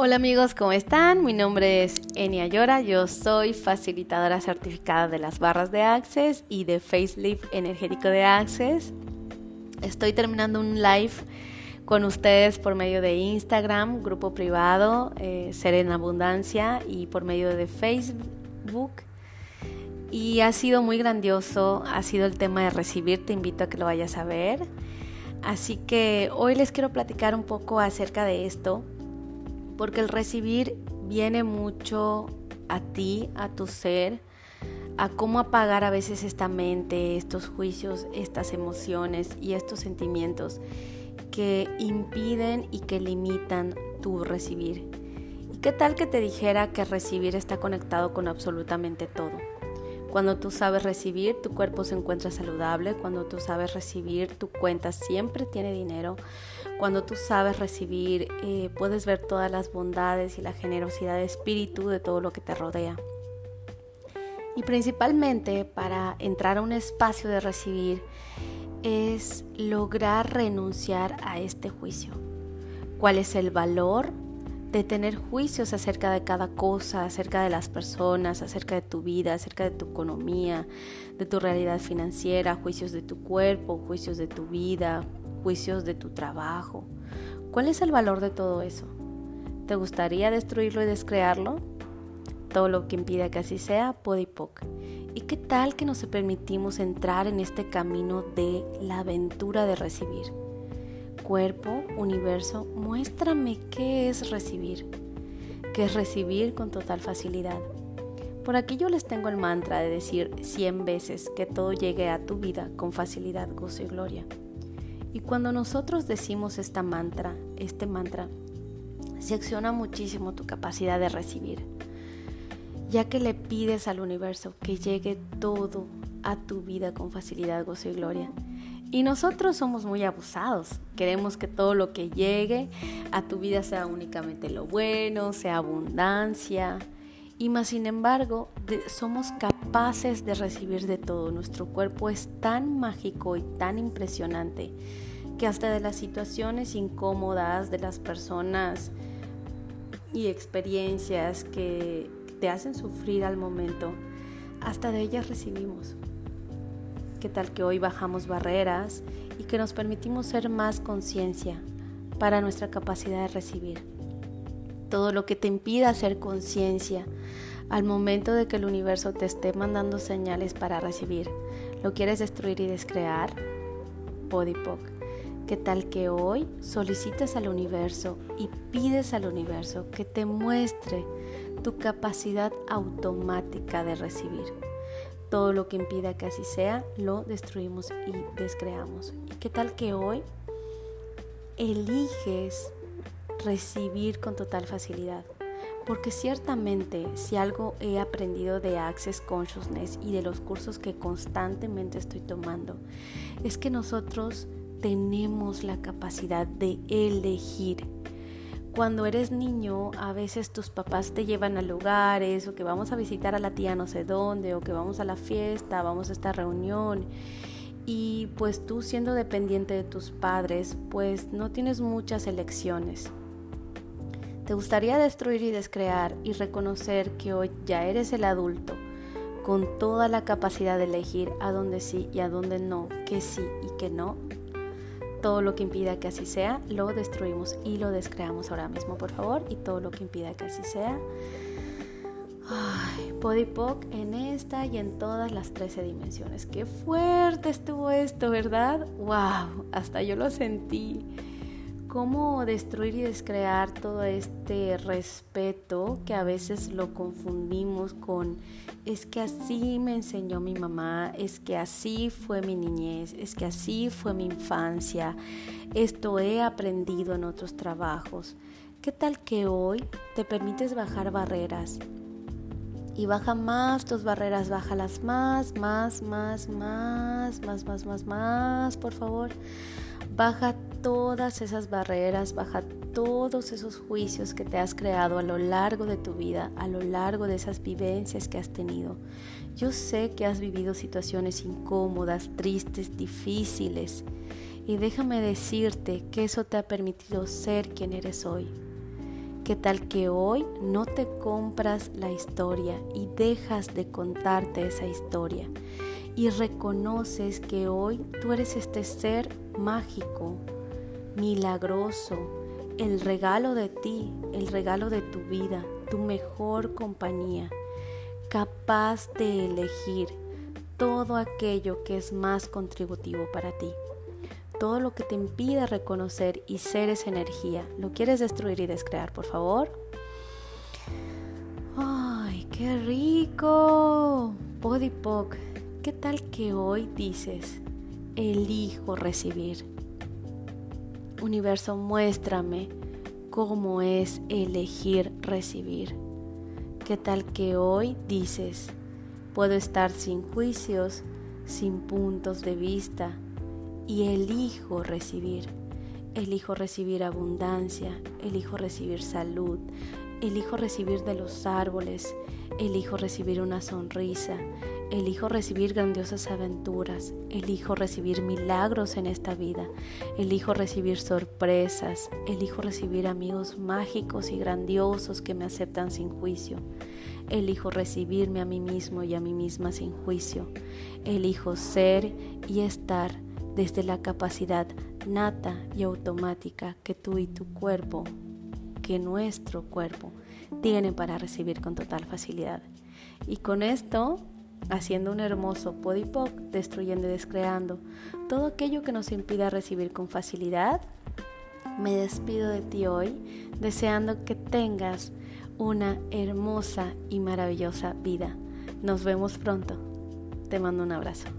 Hola amigos, ¿cómo están? Mi nombre es Enia Llora, yo soy facilitadora certificada de las barras de Access y de Facelift energético de Access. Estoy terminando un live con ustedes por medio de Instagram, grupo privado, eh, en Abundancia y por medio de Facebook. Y ha sido muy grandioso, ha sido el tema de recibir, te invito a que lo vayas a ver. Así que hoy les quiero platicar un poco acerca de esto porque el recibir viene mucho a ti, a tu ser, a cómo apagar a veces esta mente, estos juicios, estas emociones y estos sentimientos que impiden y que limitan tu recibir. ¿Y qué tal que te dijera que recibir está conectado con absolutamente todo? Cuando tú sabes recibir, tu cuerpo se encuentra saludable. Cuando tú sabes recibir, tu cuenta siempre tiene dinero. Cuando tú sabes recibir, eh, puedes ver todas las bondades y la generosidad de espíritu de todo lo que te rodea. Y principalmente para entrar a un espacio de recibir es lograr renunciar a este juicio. ¿Cuál es el valor de tener juicios acerca de cada cosa, acerca de las personas, acerca de tu vida, acerca de tu economía, de tu realidad financiera, juicios de tu cuerpo, juicios de tu vida, juicios de tu trabajo. ¿Cuál es el valor de todo eso? ¿Te gustaría destruirlo y descrearlo? Todo lo que impida que así sea, podipoc. ¿Y qué tal que nos permitimos entrar en este camino de la aventura de recibir? Cuerpo, universo, muéstrame qué es recibir, qué es recibir con total facilidad. Por aquí yo les tengo el mantra de decir 100 veces que todo llegue a tu vida con facilidad, gozo y gloria. Y cuando nosotros decimos esta mantra, este mantra, se acciona muchísimo tu capacidad de recibir, ya que le pides al universo que llegue todo a tu vida con facilidad, gozo y gloria. Y nosotros somos muy abusados. Queremos que todo lo que llegue a tu vida sea únicamente lo bueno, sea abundancia. Y más sin embargo, somos capaces de recibir de todo. Nuestro cuerpo es tan mágico y tan impresionante que hasta de las situaciones incómodas, de las personas y experiencias que te hacen sufrir al momento, hasta de ellas recibimos. ¿Qué tal que hoy bajamos barreras y que nos permitimos ser más conciencia para nuestra capacidad de recibir? Todo lo que te impida hacer conciencia al momento de que el universo te esté mandando señales para recibir, ¿lo quieres destruir y descrear? Podipoc. ¿Qué tal que hoy solicites al universo y pides al universo que te muestre tu capacidad automática de recibir? Todo lo que impida que así sea, lo destruimos y descreamos. ¿Y qué tal que hoy eliges recibir con total facilidad? Porque ciertamente si algo he aprendido de Access Consciousness y de los cursos que constantemente estoy tomando, es que nosotros tenemos la capacidad de elegir cuando eres niño, a veces tus papás te llevan a lugares o que vamos a visitar a la tía no sé dónde o que vamos a la fiesta, vamos a esta reunión. Y pues tú siendo dependiente de tus padres, pues no tienes muchas elecciones. Te gustaría destruir y descrear y reconocer que hoy ya eres el adulto con toda la capacidad de elegir a dónde sí y a dónde no, que sí y que no todo lo que impida que así sea, lo destruimos y lo descreamos ahora mismo, por favor. Y todo lo que impida que así sea. Ay, Podipoc en esta y en todas las 13 dimensiones. Qué fuerte estuvo esto, ¿verdad? ¡Wow! Hasta yo lo sentí cómo destruir y descrear todo este respeto que a veces lo confundimos con es que así me enseñó mi mamá, es que así fue mi niñez, es que así fue mi infancia, esto he aprendido en otros trabajos. ¿Qué tal que hoy te permites bajar barreras? Y baja más tus barreras, bájalas más, más, más, más, más, más, más, más, por favor. Baja todas esas barreras, baja todos esos juicios que te has creado a lo largo de tu vida, a lo largo de esas vivencias que has tenido. Yo sé que has vivido situaciones incómodas, tristes, difíciles. Y déjame decirte que eso te ha permitido ser quien eres hoy. ¿Qué tal que hoy no te compras la historia y dejas de contarte esa historia? Y reconoces que hoy tú eres este ser mágico, milagroso, el regalo de ti, el regalo de tu vida, tu mejor compañía, capaz de elegir todo aquello que es más contributivo para ti todo lo que te impide reconocer y ser esa energía. ¿Lo quieres destruir y descrear, por favor? ¡Ay, qué rico! Podipoc, ¿qué tal que hoy dices, elijo recibir? Universo, muéstrame cómo es elegir recibir. ¿Qué tal que hoy dices, puedo estar sin juicios, sin puntos de vista, y elijo recibir. Elijo recibir abundancia, elijo recibir salud, elijo recibir de los árboles, elijo recibir una sonrisa, elijo recibir grandiosas aventuras, elijo recibir milagros en esta vida, elijo recibir sorpresas, elijo recibir amigos mágicos y grandiosos que me aceptan sin juicio. Elijo recibirme a mí mismo y a mí misma sin juicio. Elijo ser y estar desde la capacidad nata y automática que tú y tu cuerpo, que nuestro cuerpo tiene para recibir con total facilidad. Y con esto, haciendo un hermoso podipoc, destruyendo y descreando todo aquello que nos impida recibir con facilidad, me despido de ti hoy deseando que tengas una hermosa y maravillosa vida. Nos vemos pronto. Te mando un abrazo.